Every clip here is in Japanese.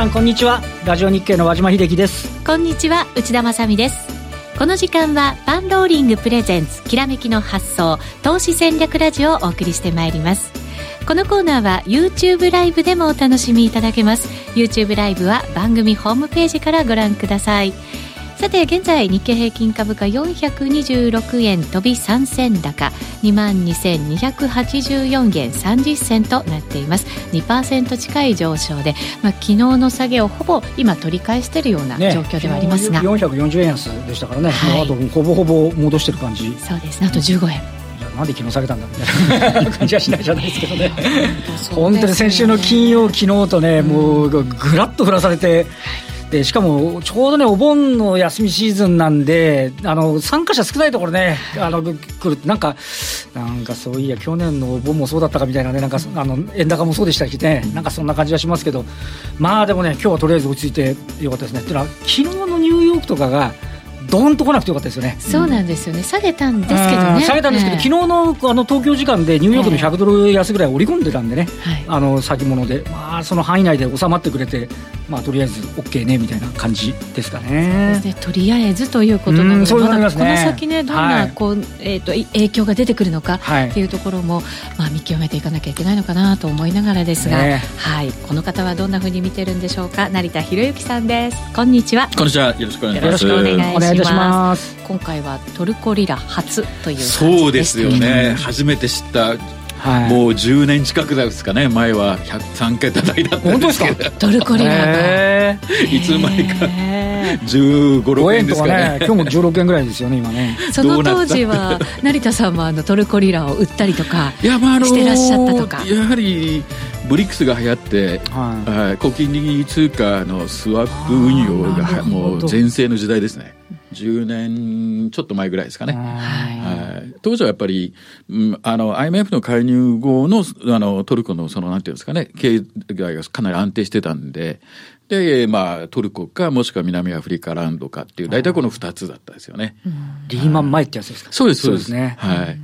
さんこんにちは。ラジオ日経の和島秀樹です。こんにちは内田まさです。この時間はパンローリングプレゼンツきらめきの発想投資戦略ラジオをお送りしてまいります。このコーナーは YouTube ライブでもお楽しみいただけます。YouTube ライブは番組ホームページからご覧ください。さて現在日経平均株価426円飛び3銭高2万2284円30銭となっています。2%近い上昇で、まあ、昨日の下げをほぼ今取り返しているような状況ではありますが、ね、440円安でしたからね、はい、あとほぼほぼ戻してる感じ。そうです。ねあと15円。なんで昨日下げたんだみたいな 感じはしないじゃないですけど ね。本当に先週の金曜昨日とね、もうぐらっと降らされて、でしかもちょうどね、お盆の休みシーズンなんで、あの参加者少ないところね、あの来るなんか、なんかそういや、去年のお盆もそうだったかみたいなね、なんかあの円高もそうでしたしね、なんかそんな感じはしますけど、まあでもね、今日はとりあえず落ち着いてよかったですね。ってのは、昨日のニューヨークとかが、どんと来なくてよかったですよね。そうなんですよね。下げたんですけどね。下げたんですけど、えー、昨日のあの東京時間でニューヨークの100ドル安ぐらい織り込んでたんでね、えー、あの先物で、まあその範囲内で収まってくれて、まあとりあえず OK ねみたいな感じですかね。ねとりあえずということなので、まだこの先ねどんなこう、はい、えっ、ー、と影響が出てくるのかっていうところも、まあ見極めていかなきゃいけないのかなと思いながらですが、ね、はいこの方はどんなふうに見てるんでしょうか。成田博之さんです。こんにちは。こんにちは。よろしくお願いします。よろしくお願いします。今回はトルコリラ初というそうですよね、初めて知った。はい、もう10年近くですかね。前は3桁台だったんですけど。トルコリラいつの間にか1 5 6円ですかね。今日も16円ぐらいですよね今ね。その当時は成田さんもあのトルコリラを売ったりとかしてらっしゃったとか。やはりブリックスが流行って、はい、小金利通貨のスワップ運用がもう全盛の時代ですね10年ちょっと前ぐらいですかね。はい、当時はやっぱり、うん、あの IMF の介入後のあのトルコのそのなんていうんですかね経済がかなり安定してたんで。で、まあ、トルコか、もしくは南アフリカランドかっていう、大体この2つだったですよね。リーマン前ってやつですかそうです、そうですね。はい。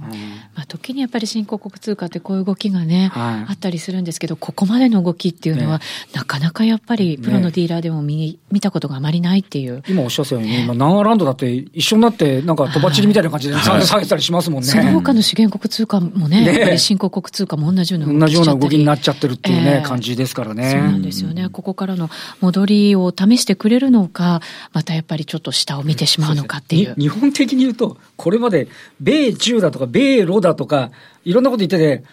まあ、時にやっぱり新興国通貨ってこういう動きがね、はい、あったりするんですけど、ここまでの動きっていうのは、ね、なかなかやっぱりプロのディーラーでも見,、ね、見たことがあまりないっていう。今おっしゃったように、今、ナンアランドだって一緒になって、なんかとばっちりみたいな感じで下げたりしますもんね。その他の資源国通貨もね、ねやっぱり新興国通貨も同じような同じような動きになっちゃってるっていうね、えー、感じですからね。そうなんですよね。ここからの戻りを試してくれるのか、またやっぱりちょっと下を見てしまうのかっていう。う日本的に言うと、これまで米中だとか米ロだだとか、いろんなこと言ってて、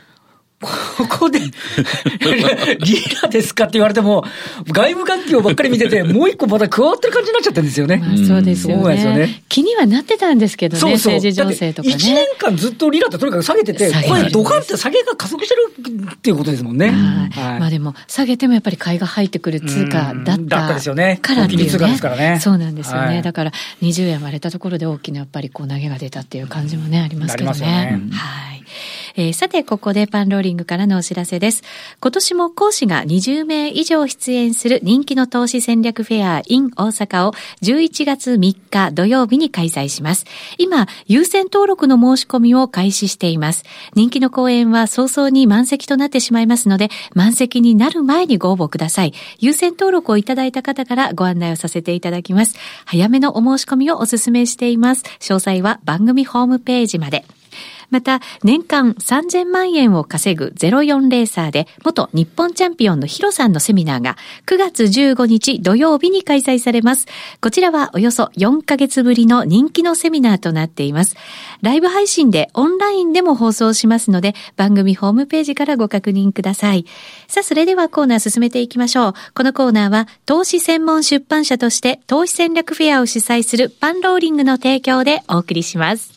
ここで、リラですかって言われても、外部環境ばっかり見てて、もう一個また加わってる感じになっちゃってるんですよね。まあ、そうですよね。よね気にはなってたんですけどね、そうそう政治情勢とかね。1年間ずっとリラってとにかく下げてて、これドカンって下げが加速してるっていうことですもんね。はい。まあでも、下げてもやっぱり買いが入ってくる通貨だっただったですよね。からっていう、ね、通貨ですからね。そうなんですよね。はい、だから、20円割れたところで大きなやっぱりこう投げが出たっていう感じもね、ありますけどね。ねはい。えー、さて、ここでパンローリングからのお知らせです。今年も講師が20名以上出演する人気の投資戦略フェア in 大阪を11月3日土曜日に開催します。今、優先登録の申し込みを開始しています。人気の講演は早々に満席となってしまいますので、満席になる前にご応募ください。優先登録をいただいた方からご案内をさせていただきます。早めのお申し込みをお勧めしています。詳細は番組ホームページまで。また、年間3000万円を稼ぐ04レーサーで、元日本チャンピオンのヒロさんのセミナーが9月15日土曜日に開催されます。こちらはおよそ4ヶ月ぶりの人気のセミナーとなっています。ライブ配信でオンラインでも放送しますので、番組ホームページからご確認ください。さあ、それではコーナー進めていきましょう。このコーナーは、投資専門出版社として投資戦略フェアを主催するパンローリングの提供でお送りします。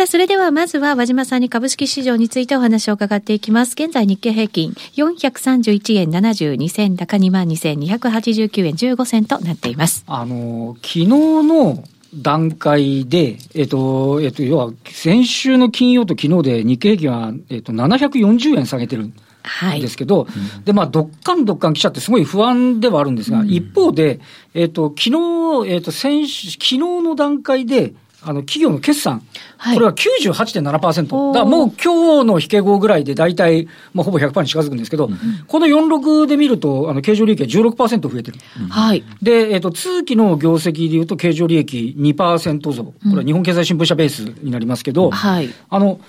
さあ、それではまずは和島さんに株式市場についてお話を伺っていきます。現在日経平均431円72銭高22,289円15銭となっています。あの、昨日の段階で、えっと、えっと、要は先週の金曜と昨日で日経平均は、えっと、740円下げてる。はい、ですけど、うん、で、まあ、どっかんどっかん来ちゃって、すごい不安ではあるんですが、うん、一方で、えっ、と、昨日、えっ、と、先週、昨日の段階で、あの、企業の決算、はい、これは98.7%。だからもう今日の引け後ぐらいで大体、まあ、ほぼ100%に近づくんですけど、うん、この46で見ると、あの、経常利益は16%増えてる。はい。で、えっ、ー、と、通期の業績でいうと、経常利益2%増。これは日本経済新聞社ベースになりますけど、はい。あの、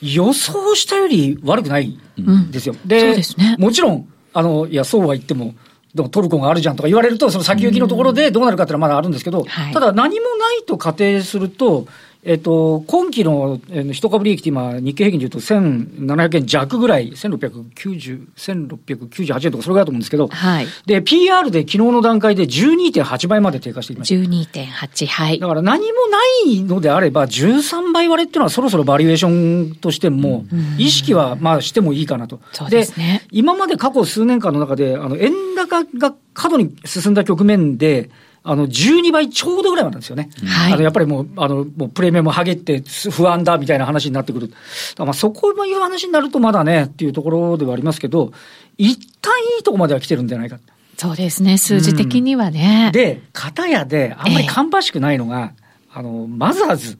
予想したより悪くないんですよ。うん、で、そうですね。もちろん、あの、いや、そうは言っても、でもトルコがあるじゃんとか言われると、その先行きのところでどうなるかっていうのはまだあるんですけど、ただ何もないと仮定すると、えっと、今期の一株利益って今、日経平均でいうと1700円弱ぐらい、1690、1698円とかそれぐらいだと思うんですけど、はい、で、PR で昨日の段階で12.8倍まで低下してきました。12.8、はい。だから何もないのであれば、13倍割れっていうのはそろそろバリエーションとしても、意識はまあしてもいいかなと。そうですね。今まで過去数年間の中で、あの、円高が過度に進んだ局面で、あの、12倍ちょうどぐらいなんですよね。はい。あの、やっぱりもう、あの、もうプレミアム上げて不安だみたいな話になってくる。まあ、そこいう話になるとまだね、っていうところではありますけど、一旦いいとこまでは来てるんじゃないか。そうですね、数字的にはね。うん、で、片やで、あんまり芳しくないのが、えー、あの、マザーズ。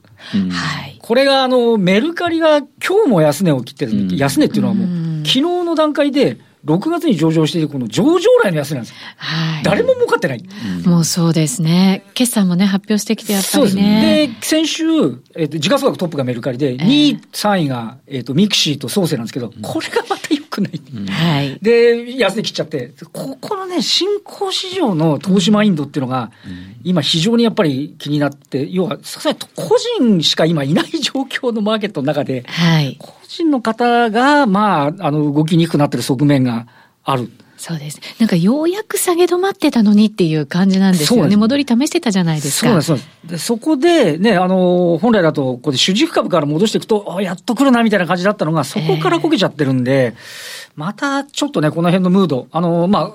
はい。これが、あの、メルカリが今日も安値を切ってるうん、安値っていうのはもう、昨日の段階で、6月に上場しているこの上場来の安値なんですよ。はい。誰も儲かってない。うん、もうそうですね。決算もね、発表してきてやっぱりね。で先週、えっ、ー、と、時価総額トップがメルカリで、2位、3位が、えっ、ー、と、 mixi とそーせいなんですけど、これがまた良くない。はい。で、安値切っちゃって、ここのね、新興市場の投資マインドっていうのが、今非常にやっぱり気になって、要は、さすがに個人しか今いない状況のマーケットの中で、はい。個人の方が、まあ、あの、動きにくくなってる側面が、ある。そうです。なんかようやく下げ止まってたのにっていう感じなんですよね。戻り試してたじゃないですか。そうです、そうです。そこでね、あの、本来だと、これ主軸株から戻していくと、あやっと来るなみたいな感じだったのが、そこからこけちゃってるんで、えーまたちょっとね、この辺のムード、あの、まあ、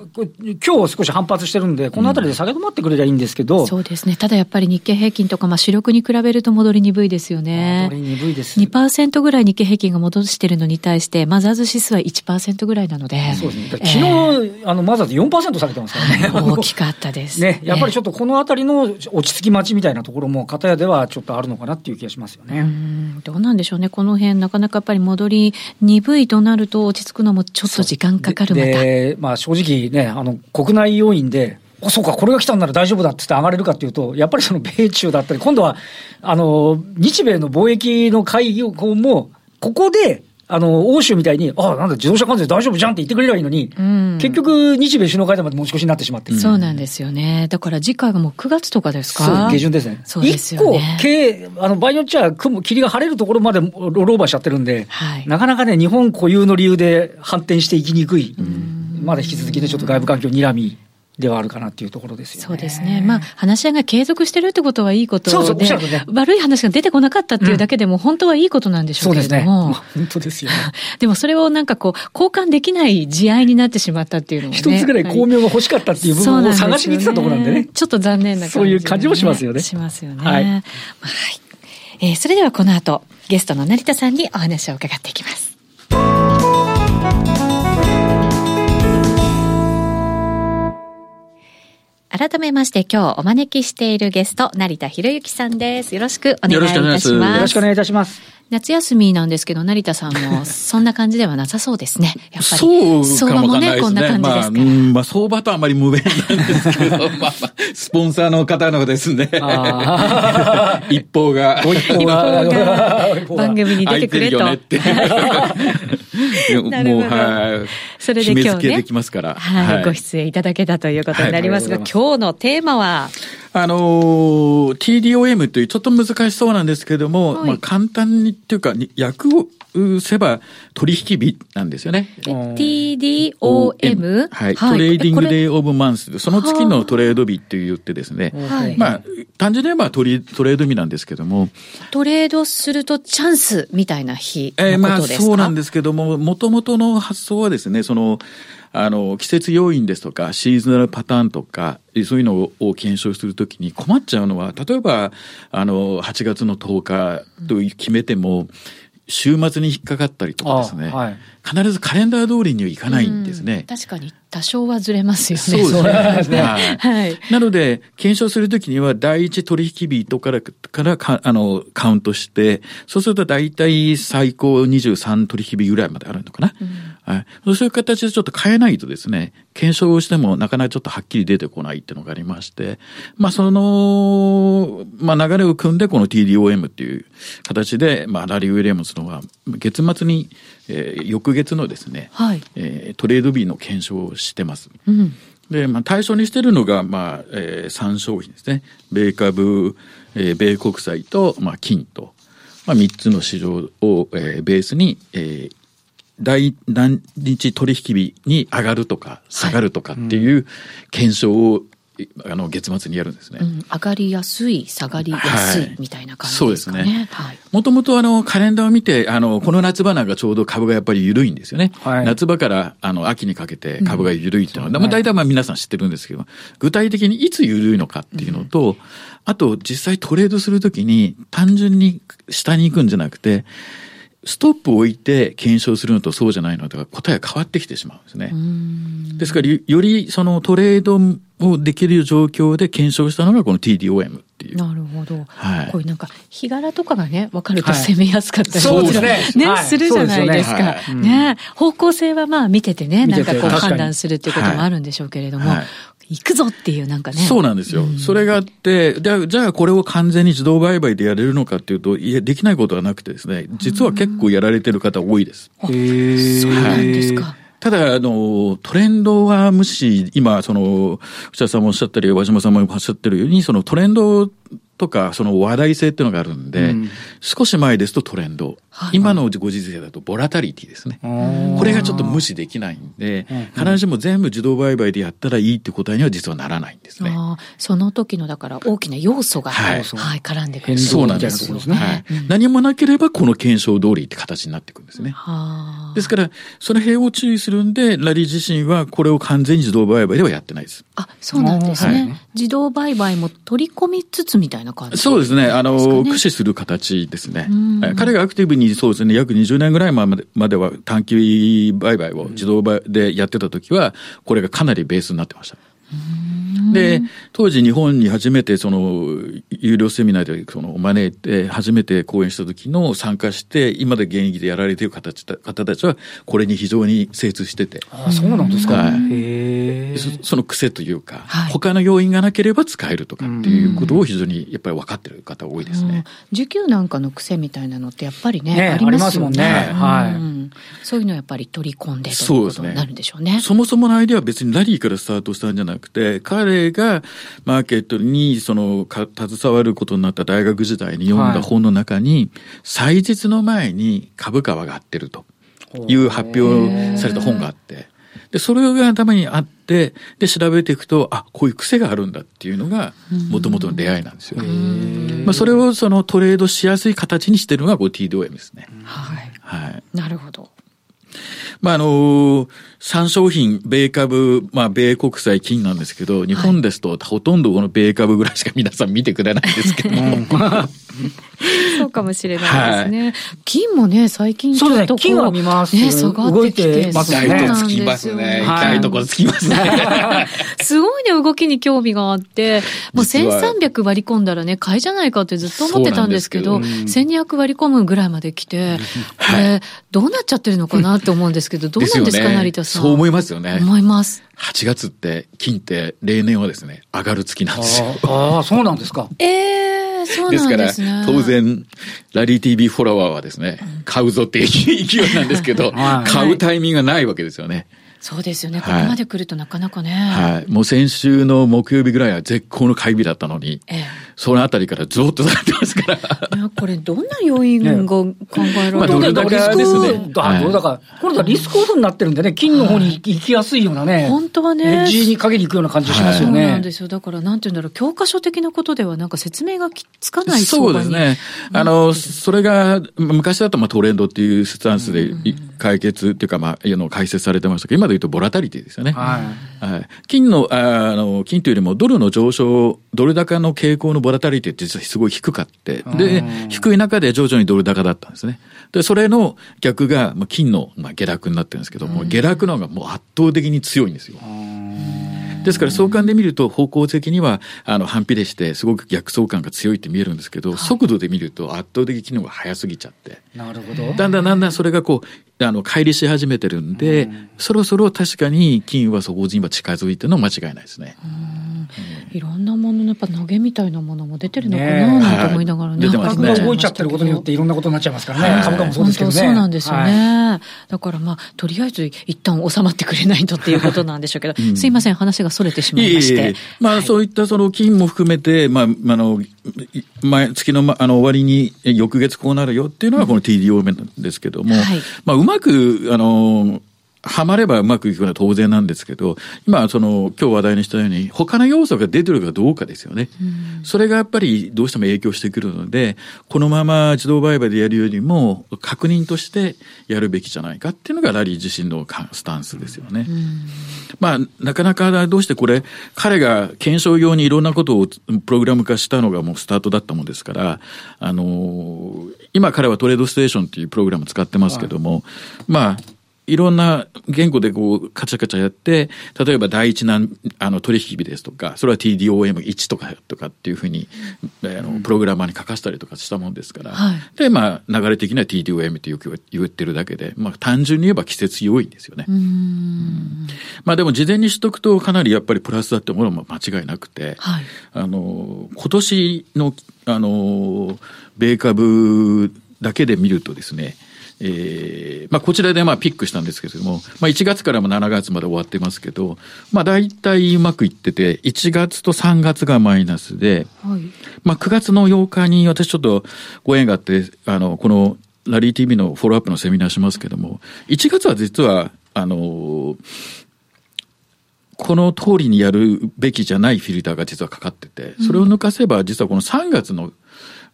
今日少し反発してるんで、このあたりで下げ止まってくれりゃいいんですけど、うん、そうですね。ただやっぱり日経平均とか、まあ、主力に比べると戻り鈍いですよね。戻り鈍いです。2%ぐらい日経平均が戻してるのに対して、マザーズ指数は1%ぐらいなので。そうですね。昨日、えー、あの、マザーズ4%下げてますからね。大きかったです。ね。やっぱりちょっとこのあたりの落ち着き待ちみたいなところも、片やではちょっとあるのかなっていう気がしますよね。うんどうなんでしょうね。この辺、なかなかやっぱり戻り鈍いとなると落ち着くのもちょっと時間かかるで、まあ、正直ね、あの国内要因で、あそうか、これが来たんなら大丈夫だってって上がれるかっていうと、やっぱりその米中だったり、今度は、あの、日米の貿易の会議も、ここで、あの、欧州みたいに、ああ、なんだ、自動車関税大丈夫じゃんって言ってくれればいいのに、うん、結局、日米首脳会談まで持ち越しになってしまってる。そうなんですよね。だから次回がもう9月とかですか？そう、下旬ですね。そうですよね。一個、あの、場合によっちゃ、雲、霧が晴れるところまでローローバーしちゃってるんで、はい、なかなかね、日本固有の理由で反転していきにくい。うんまだ引き続きね、ちょっと外部環境にらみではあるかなっていうところですよね。そうですね。まあ、話し合いが継続してるってことはいいことで、そうそうね、悪い話が出てこなかったっていうだけでも、本当はいいことなんでしょうけれども。そうですね。本当ですよ、ね、でもそれをなんかこう、交換できない慈愛になってしまったっていうのもね。一つぐらい巧妙が欲しかったっていう部分を探しに行ってたところなんでね。ちょっと残念な感じ、ね、そういう感じもしますよね。しますよね。はい。はい。えー、それではこの後、ゲストの成田さんにお話を伺っていきます。改めまして今日お招きしているゲスト、成田博之さんです。よろしくお願いいたします。よろしくお願いいたします。夏休みなんですけど、成田さんもそんな感じではなさそうですね。やっぱり。そうかもね。こんな感じですか、まあ、まあ、相場とあまり無縁なんですけど、まあまあ、スポンサーの方のですね。一方が。一方が。番組に出てくれと。なるほど。もう、はい。それで今日ね。できますから。はい、ご出演いただけたということになりますが、今日のテーマは？あのー、TDOM というちょっと難しそうなんですけれども、はい、まあ簡単にっていうか、訳をせば取引日なんですよね。TDOM? はい。 Trading Day of Month。その月のトレード日って言ってですね。はい。まあ、単純に言えばトレトレード日なんですけども。トレードするとチャンスみたいな日えー、まあそうなんですけども、もともとの発想はですね、その、あの、季節要因ですとか、シーズナルパターンとか、そういうのを検証するときに困っちゃうのは、例えば、あの、8月の10日と決めても、週末に引っかかったりとかですね、はい、必ずカレンダー通りにはいかないんですね。確かに。多少はずれますよね。そうですね。はい。はい。なので、検証するときには、第一取引日とからからかあのカウントして、そうすると大体最高23取引日ぐらいまであるのかな。うん、はい。そういう形でちょっと変えないとですね、検証をしてもなかなかちょっとはっきり出てこないっていうのがありまして、まあその、まあ流れを組んでこの TDOM っていう形で、まあラリー・ウィリアムズのは月末に、えー、翌月のですね、はい、えー、トレード日の検証をしてます。うんで、まあ、対象にしてるのが、まあ、えー、3商品ですね。米株、えー、米国債と、まあ、金と、まあ、3つの市場を、えー、ベースに、えー、第何日取引日に上がるとか下がるとかっていう検証をあの月末にやるんですね、うん、上がりやすい下がりやすいみたいな感じですかね、はい、もともとあのカレンダーを見てあのこの夏場なんかちょうど株がやっぱり緩いんですよね、はい、夏場からあの秋にかけて株が緩いっていうのは、うん、まあ、大体まあ皆さん知ってるんですけど具体的にいつ緩いのかっていうのと、うん、あと実際トレードするときに単純に下に行くんじゃなくてストップを置いて検証するのとそうじゃないのとは答えが変わってきてしまうんですね。ですから、よりそのトレードをできる状況で検証したのがこの TDOM っていう。なるほど。はい。こういうなんか、日柄とかがね、分かると攻めやすかったり、そうですね。ね、するじゃないですか。ね、方向性はまあ見ててね、なんかこう判断するっていうこともあるんでしょうけれども、行くぞっていうなんかね。そうなんですよ。うん、それがあって、じゃじゃあこれを完全に自動売買でやれるのかっていうと、いや、できないことはなくてですね、実は結構やられてる方多いです。へえ。そうなんですか。ただ、あの、トレンドは無視、今、その、内田さんもおっしゃったり、和島さんもおっしゃってるように、そのトレンドとか、その話題性っていうのがあるんで、うん、少し前ですとトレンド、はい、今のご時世だとボラタリティですね。これがちょっと無視できないんで、必ずしも全部自動売買でやったらいいって答えには実はならないんですね。その時のだから大きな要素が、はい、はい、絡んでくる。そうなんですね。はい、何もなければこの検証通りって形になっていくんですね。ですから、その辺を注意するんで、ラリー自身はこれを完全に自動売買ではやってないです。あ、そうなんですね。自動売買も取り込みつつみたいなな感じ、そうですね。あの、駆使する形ですね。彼がアクティブにそうですね、約20年ぐらいまでまでは短期売買を自動売でやってた時は、これがかなりベースになってました。で、当時日本に初めてその、有料セミナーでその招いて初めて講演した時の参加して、今で現役でやられている方方たちは、これに非常に精通してて。あそうなんですか、はい、そその癖というか、はい、他の要因がなければ使えるとかっていうことを非常にやっぱり分かってる方多いですね。受給なんかの癖みたいなのってやっぱりね、ねありますもんね。はい。そういうのをやっぱり取り込んでということになるんでしょうね。そもそものアイデアは別にラリーからスタートしたんじゃなくて、彼がマーケットにそのか携わることになった大学時代に読んだ本の中に、はい、祭日の前に株価は上がってるという発表された本があって、で、それが頭にあって、で、調べていくと、あ、こういう癖があるんだっていうのが、もともとの出会いなんですよ。まあ、それをそのトレードしやすい形にしてるのが、こう TDOM ですね。はい。はい。なるほど。まあ、あの3商品、米株、まあ、米国債金なんですけど、日本ですと、ほとんどこの米株ぐらいしか皆さん見てくれないんですけども。そうかもしれないですね。はい、金もね、最近ちょっと金は見ます。ね、下がってきて。痛いとつきますね。痛いとこつきますね。すごいね、動きに興味があって、もう1300割り込んだらね、買いじゃないかってずっと思ってたんですけど、1200割り込むぐらいまで来て、これ、どうなっちゃってるのかなって思うんですけど、どうなんですか、成田さん。そう思いますよね。思います。8月って金って例年はですね、上がる月なんですよ。ああ、そうなんですか。え えー、そうなんですね。ですから、当然、ラリー TV フォロワーはですね、買うぞって勢いなんですけど、買うタイミングがないわけですよね。そうですよね。ここまで来るとなかなかね。はい。もう先週の木曜日ぐらいは絶好の会議だったのに、ええ、そのあたりからずっと下がってますから。いや、これどんな要因が考えられる、ね、まあ、どれだけですね。だから、だから、これがリスクオフになってるんでね、金の方に行きやすいようなね。本当はね。エッジに陰り行くような感じしますよね。そうなんですよ。だから、なんて言うんだろう、教科書的なことではなんか説明がつかないそうですね。あの、それが、昔だとまあトレンドっていうスタンスで解決っていうか、まあ、あの、解説されてましたけど、今で言うとボラタリティですよね。はい。はい。金の、あの、金というよりもドルの上昇、ドル高の傾向のボボラタリティって実はすごい低かって、で、低い中で徐々にドル高だったんですね。で、それの逆が、まあ、金の、まあ、下落になってるんですけども、下落の方がもう圧倒的に強いんですよ。ですから相関で見ると方向的にはあの反比例してすごく逆相関が強いって見えるんですけど、はい、速度で見ると圧倒的機能が速すぎちゃって。なるほど。だんだんだんだんそれがこうあの乖離し始めてるんで、うん、そろそろ確かに金は底に今近づいてるのは間違いないですね。いろんなもののやっぱ投げみたいなものも出てるのかな、ね、と思いながらね。価格が動いちゃってることによっていろんなことになっちゃいますからね。はい、株価もそうですけどね。そうなんですよね。はい、だからまあ、とりあえず一旦収まってくれないとっていうことなんでしょうけど、うん、すいません、話がそれてしまいまして。いえいえまあ、はい、そういったその金も含めて、まあ、あの、前、月のあの終わりに翌月こうなるよっていうのがこの TDO 面ですけども、はい、まあ、うまく、あの、はまればうまくいくのは当然なんですけど、今、その、今日話題にしたように、他の要素が出てるかどうかですよね。うん、それがやっぱりどうしても影響してくるので、このまま自動売買でやるよりも、確認としてやるべきじゃないかっていうのがラリー自身のスタンスですよね。うん、まあ、なかなかどうしてこれ、彼が検証用にいろんなことをプログラム化したのがもうスタートだったもんですから、あの今彼はトレードステーションっていうプログラム使ってますけども、はい、まあ、いろんな言語でこう、カチャカチャやって、例えば第一なあの取引日ですとか、それは TDOM1 とかとかっていうふうに、あの、プログラマーに書かせたりとかしたもんですから、はい、で、まあ、流れ的には TDOM ってよく言ってるだけで、まあ、単純に言えば季節要因ですよね。まあ、でも事前にしとくとかなりやっぱりプラスだってものも間違いなくて、はい、あの、今年の、あの、米株だけで見るとですね、えー、まあ、こちらでまあピックしたんですけれども、まあ、1月からも7月まで終わってますけど、まあ、大体うまくいってて、1月と3月がマイナスで、はい、まあ、9月の8日に私ちょっとご縁があって、あの、このラリー TV のフォローアップのセミナーしますけども、1月は実は、あの、この通りにやるべきじゃないフィルターが実はかかってて、それを抜かせば実はこの3月の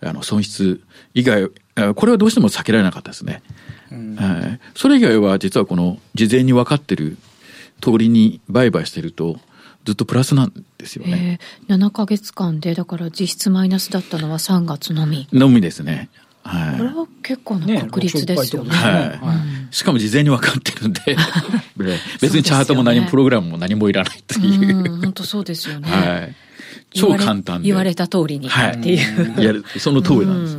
あの損失以外、これはどうしても避けられなかったですね。うん、それ以外は実はこの事前に分かってる通りに売買してると、ずっとプラスなんですよね。えー、7か月間で、だから実質マイナスだったのは3月のみ。のみですね。はい。これは結構な確率ですよね。ねはい。うん、しかも事前に分かってるんで、別にチャートも何もプログラムも何もいらないという。本当そうですよね。はい。超簡単で。言われた通りにっていう。やる、その通りなんです。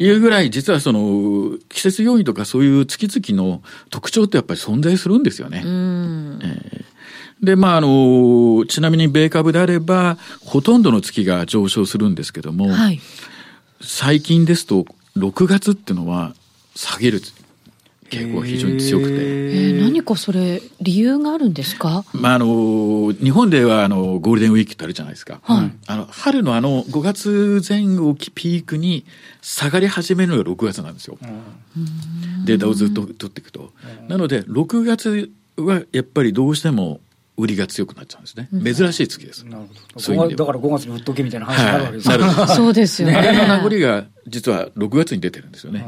いうぐらい、実はその、季節要因とかそういう月々の特徴ってやっぱり存在するんですよね。えー、で、まあ、あの、ちなみに米株であれば、ほとんどの月が上昇するんですけども、はい、最近ですと、6月っていうのは下げる傾向が非常に強くて。えー、何かそれ、理由があるんですか？まあ、あの、日本ではあの、ゴールデンウィークってあるじゃないですか。はい、あの、春のあの、5月前後をピークに下がり始めるのが6月なんですよ。データをずっと取っていくと。なので、6月はやっぱりどうしても売りが強くなっちゃうんですね。珍しい月です。なるほど。だから5月に売っとけみたいな話になるわけですね。はい、そうですよね。あれの名残が実は6月に出てるんですよね。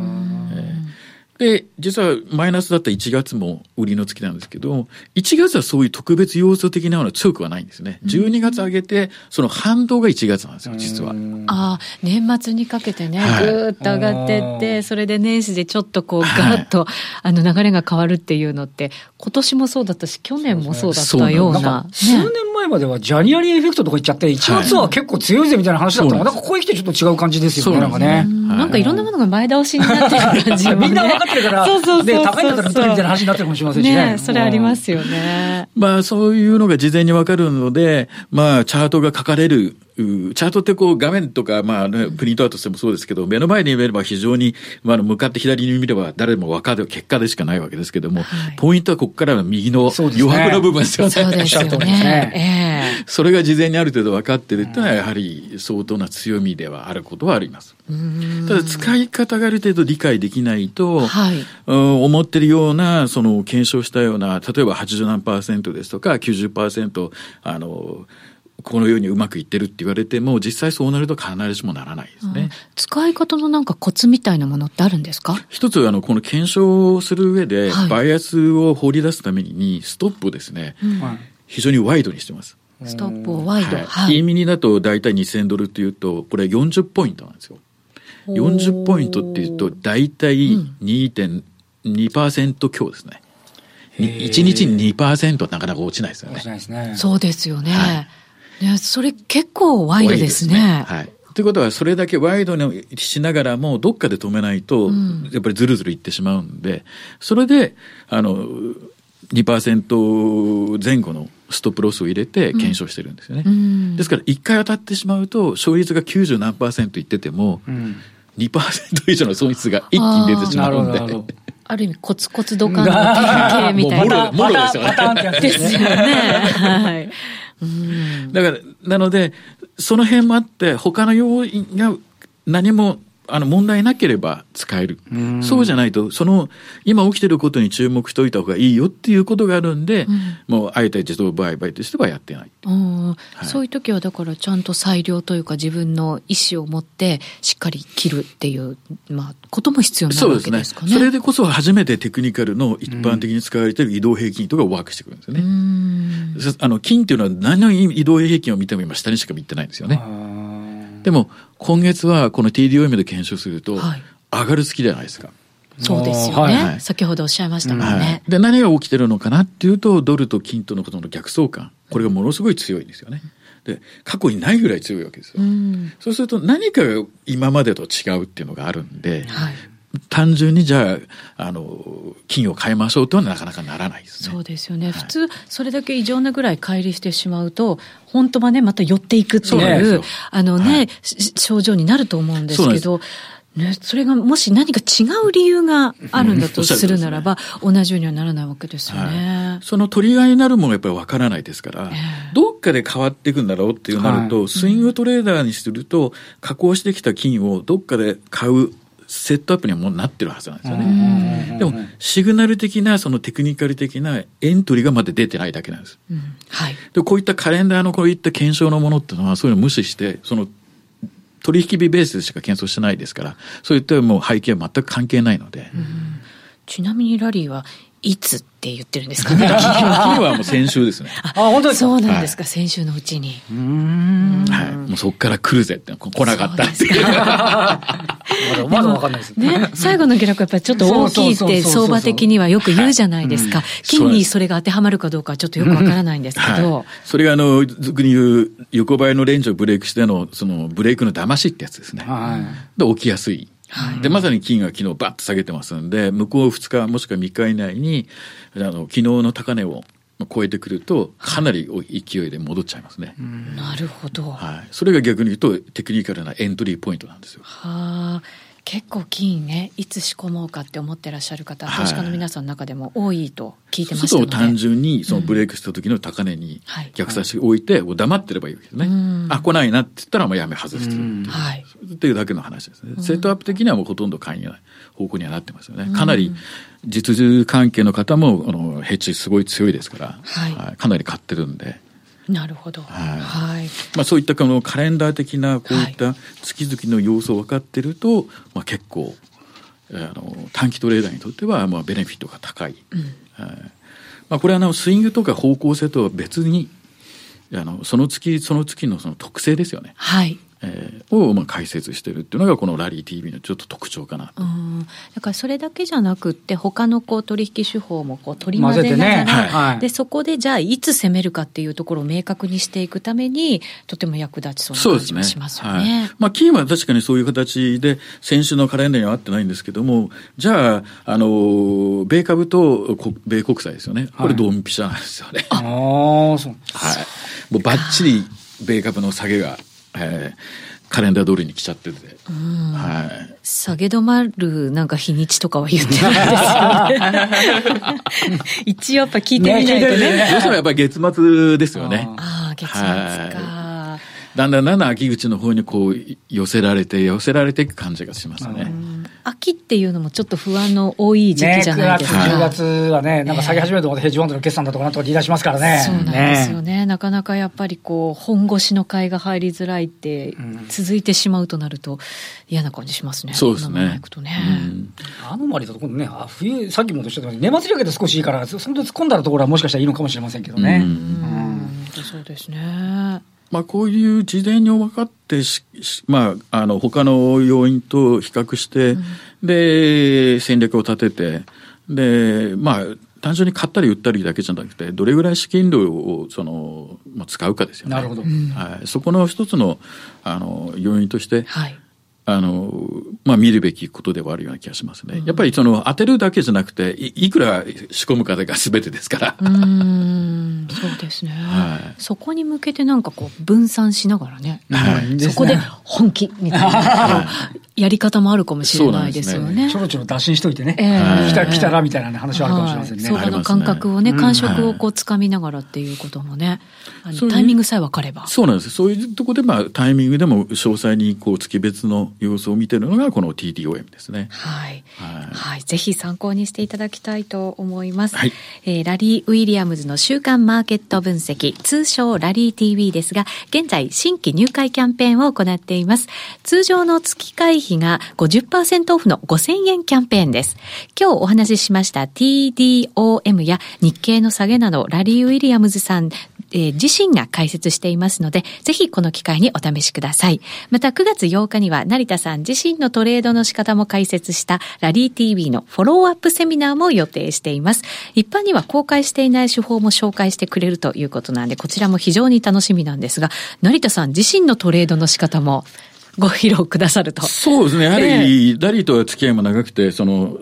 で、実はマイナスだった1月も売りの月なんですけど、1月はそういう特別要素的なものは強くはないんですね。12月上げて、その反動が1月なんですよ、実は。ああ、年末にかけてね、ぐーっと上がってって、それで年始でちょっとこう、ガーッと、あの流れが変わるっていうのって、今年もそうだったし、去年もそうだったような。数年前まではジャニアリーエフェクトとか言っちゃって、1月は結構強いぜみたいな話だった。のが、なんかここへ来てちょっと違う感じですよね、なんかね。なんかいろんなものが前倒しになってる感じみんな分かってるから、そうそうそう。高いんだったら売っとるみたいな話になってるかもしれませんしね。ねそれありますよね。まあそういうのが事前に分かるので、まあチャートが書かれるチャートってこう画面とか、まあね、プリントアウトしてもそうですけど、目の前に見れば非常に、まあ、向かって左に見れば誰でも分かる結果でしかないわけですけども、はい、ポイントはここからの右の余白の部分ですよね。そうですよね。えー、それが事前にある程度分かってるってのは、やはり相当な強みではあることはあります。ただ使い方がある程度理解できないと、はい、思ってるような、その検証したような、例えば80何パーセントですとか、90%、あの、このようにうまくいってるって言われても、実際そうなると必ずしもならないですね。うん、使い方のなんかコツみたいなものってあるんですか？一つ、あの、この検証をする上で、バイアスを放り出すために、ストップをですね、うん、非常にワイドにしてます。ストップをワイド。はい。い、い意味だと大体2000ドルっていうと、これ40ポイントなんですよ。40ポイントっていうと、大体2.2%強ですね。1日に2%なかなか落ちないですよね。ねそうですよね。はい、ねそれ結構ワイドですね。すねはい。ということは、それだけワイドにしながらも、どっかで止めないと、やっぱりずるずるいってしまうんで、それで、あの、2%前後のストップロスを入れて検証してるんですよね。うん、ですから、1回当たってしまうと、勝率が90何パーセントいってても、うん、2%以上の損失が一気に出てしまうんで。ある意味コツコツドカンの典型みたいな。もろですよね。ですよね。はい。だから、なので、その辺もあって、他の要因が何もあの問題なければ使える。うそうじゃないと、その今起きてることに注目しておいた方がいいよっていうことがあるんで、うん、もうあえて自動売買としてはやってない。はい、そういう時はだからちゃんと裁量というか自分の意思を持ってしっかり切るっていう、まあ、ことも必要なわけですかね。そ、ね、れでこそ初めてテクニカルの一般的に使われている移動平均とかワークしてくるんですよね。あの金っていうのは何の移動平均を見ても今下にしか見てないんですよね。でも今月はこの TDOM で検証すると、上がる月じゃないですか。そうですよね、はい、先ほどおっしゃいましたもんね、はい、で、何が起きてるのかなっていうと、ドルと金とのことの逆相関。これがものすごい強いんですよね。で、過去にないぐらい強いわけですよ。うそうすると何かが今までと違うっていうのがあるんで、はい、単純にじゃあ、あの、金を買いましょうとはなかなかならないですね。そうですよね。はい、普通、それだけ異常なぐらい乖離してしまうと、本当はね、また寄っていくっていう、うあのね、はい、症状になると思うんですけど、ね、それがもし何か違う理由があるんだとするならば、同じようにはならないわけですよね。はい、そのトリガーになるものがやっぱりわからないですから、えー、どっかで変わっていくんだろうっていうなると、はい、スイングトレーダーにすると、加工してきた金をどっかで買うセットアップにはもうなってるはずなんですよね。でも、シグナル的な、そのテクニカル的なエントリーがまだ出てないだけなんです。うん、はい。で、こういったカレンダーのこういった検証のものっていうのは、そういうのを無視して、その取引日ベースでしか検証してないですから、そういったもう背景は全く関係ないので。ちなみにラリーはいつって言ってるんですかね。金はもう先週ですね。あ、本当ですか？そうなんですか、はい、先週のうちに。うん。はい。もうそこから来るぜって、来なかったっていう。まだまだわかんないですね。最後の下落やっぱりちょっと大きいって相場的にはよく言うじゃないですか。金にそれが当てはまるかどうかはちょっとよくわからないんですけど。はい、それがあの、俗に言う横ばいのレンジをブレイクしての、そのブレイクの騙しってやつですね。はい。で、起きやすい。はい、で、まさに金が昨日バッと下げてますんで、向こう2日もしくは3日以内に、あの、昨日の高値を超えてくると、かなり勢いで戻っちゃいますね。なるほど。はい。それが逆に言うと、テクニカルなエントリーポイントなんですよ。はあ。結構金ね、いつ仕込もうかって思ってらっしゃる方、投資家の皆さんの中でも多いと聞いてましたので、単純にそのブレイクした時の高値に逆差し置いて、黙ってればいいわけですね。あ、来ないなって言ったらもうやめ外してるはい。っていうだけの話ですね。セットアップ的にはもうほとんど買いない方向にはなってますよね。かなり実需関係の方も、あの、ヘッジすごい強いですから、はい、かなり買ってるんで。なるほど。はい。はい、まあそういったこのカレンダー的なこういった月々の要素を分かってると、まあ結構、あの短期トレーダーにとってはまあベネフィットが高い。うん、はいまあ、これはあのスイングとか方向性とは別にあのその月その月のその特性ですよね。はい。えー、をまあ解説してるっていうのがこのラリー TV のちょっと特徴かなと。だからそれだけじゃなくって他のこう取引手法もこう取り混ぜながら、ねはい、でそこでじゃあいつ攻めるかっていうところを明確にしていくためにとても役立ちそうな感じもしますよね。ねはい、まあ金は確かにそういう形で先週のカレンダーには合ってないんですけどもじゃああの米株と米国債ですよねこれドンピシャなんですよね。はい、ああそう。はい。もうばっちり米株の下げがえー、カレンダー通りに来ちゃってて、はい、下げ止まるなんか日にちとかは言ってないですよね。一応やっぱ聞いてみないとね。ねどうしてもやっぱり月末ですよね。ああ月末か、はい。だんだんだんだん秋口の方にこう寄せられて寄せられていく感じがしますね。秋っていうのもちょっと不安の多い時期じゃないですか。ね、9月、10月はね、なんか下げ始めるとまたヘッジファンドの決算だとかなんとか言い出しますからね。そうなんですよね。ねなかなかやっぱりこう、本腰の買いが入りづらいって続いてしまうとなると嫌な感じしますね。そうですね。ねアノマリだと今度ね、あ冬、さっきもおっしゃってました年末にかけて少しいいから、その突っ込んだところはもしかしたらいいのかもしれませんけどね。うんそうですね。まあ、こういう事前に分かってまあ、あの他の要因と比較して、うん、で戦略を立ててでまあ単純に買ったり売ったりだけじゃなくてどれぐらい資金量をその、まあ、使うかですよね。なるほど、はい、そこの一つのあの要因として、はいあの、まあ、見るべきことではあるような気がしますね。やっぱりその当てるだけじゃなくて、いいくら仕込むかが全てですから。うん、そうですね、はい。そこに向けてなんかこう分散しながらね。はい、そこで本気みたいな。やり方もあるかもしれないですよね。ちょろちょろ打診しといてね。えー、来た、来たらみたいな話はあるかもしれませんね。相場の感覚をね、感触をこう掴みながらっていうこともね、あのタイミングさえ分かれば。そうなんです。そういうところで、まあ、タイミングでも詳細にこう月別の様子を見てるのがこの TDOM ですね。はい。はい。はい、ぜひ参考にしていただきたいと思います。はい。えー、ラリー・ウィリアムズの週間マーケット分析、通称ラリー TV ですが、現在新規入会キャンペーンを行っています。通常の月会費が50 20%オフの5000円キャンペーンです。今日お話ししました TDOM や日経の下げなどラリー・ウィリアムズさんえ、自身が解説していますので、ぜひこの機会にお試しください。また9月8日には成田さん自身のトレードの仕方も解説したラリー TV のフォローアップセミナーも予定しています。一般には公開していない手法も紹介してくれるということなんで、こちらも非常に楽しみなんですが、成田さん自身のトレードの仕方もご披露くださると。そうですね。やはり、えー、ダリーとは付き合いも長くて、その、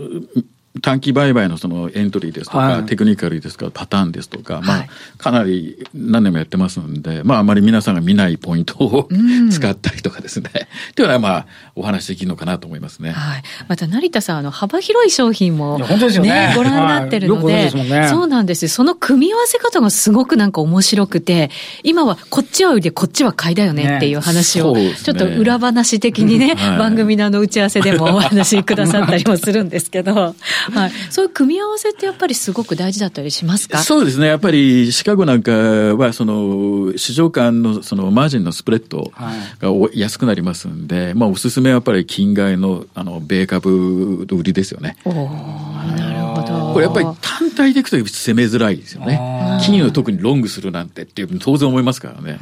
短期売買のそのエントリーですとか、はい、テクニカルですとか、パターンですとか、まあ、かなり何年もやってますんで、まあ、あまり皆さんが見ないポイントを、使ったりとかですね。っていうのは、まあ、お話できるのかなと思いますね。はい。また、成田さん、あの、幅広い商品も、ね、本当ですよね。ご覧になってるので、はいね、そうなんですよ。その組み合わせ方がすごくなんか面白くて、今はこっちは売りでこっちは買いだよねっていう話を、ね、ちょっと裏話的にね、はい、番組のあの打ち合わせでもお話しくださったりもするんですけど、はい。そういう組み合わせってやっぱりすごく大事だったりしますか？そうですね。やっぱりシカゴなんかは、その、市場間のそのマージンのスプレッドが安くなりますんで、はい、まあおすすめはやっぱり近外の、あの、米株売りですよね。おなるほど。これやっぱり単体でいくと攻めづらいですよね。金を特にロングするなんてっていう当然思いますからね。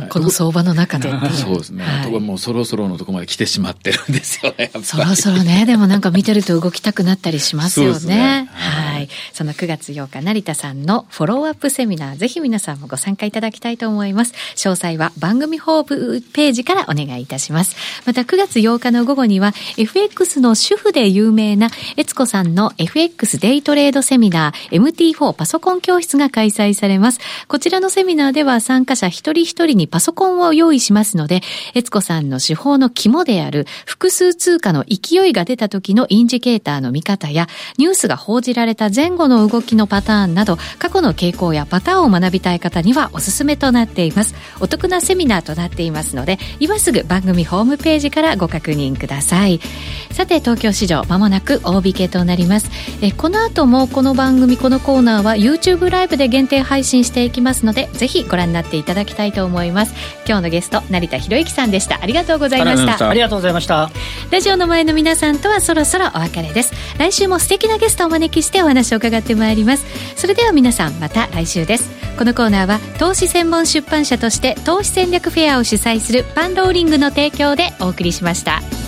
はい、この相場の中で。そうですね。はい、もうそろそろのとこまで来てしまってるんですよね。そろそろね、でもなんか見てると動きたくなったりしますよね。ねはい。その9月8日、成田さんのフォローアップセミナー、ぜひ皆さんもご参加いただきたいと思います。詳細は番組ホームページからお願いいたします。また9月8日の午後には、FX の主婦で有名な悦子さんの FX デイトレードセミナー MT4 パソコン教室が開催されます。こちらのセミナーでは参加者一人一人にパソコンを用意しますので、悦子さんの手法の肝である複数通貨の勢いが出た時のインジケーターの見方や、ニュースが報じられた前後の動きのパターンなど、過去の傾向やパターンを学びたい方にはおすすめとなっています。お得なセミナーとなっていますので、今すぐ番組ホームページからご確認ください。さて、東京市場、まもなく大引けとなります。えこの後もこの番組、このコーナーは YouTube ライブで限定配信していきますので、ぜひご覧になっていただきたいと思います。今日のゲスト、成田博之さんでした。ありがとうございました。ありがとうございました。ラジオの前の皆さんとはそろそろお別れです。来週も素敵なゲストをお招きしてお話を伺ってまいりますそれでは皆さんまた来週ですこのコーナーは投資専門出版社として投資戦略フェアを主催するパンローリングの提供でお送りしました。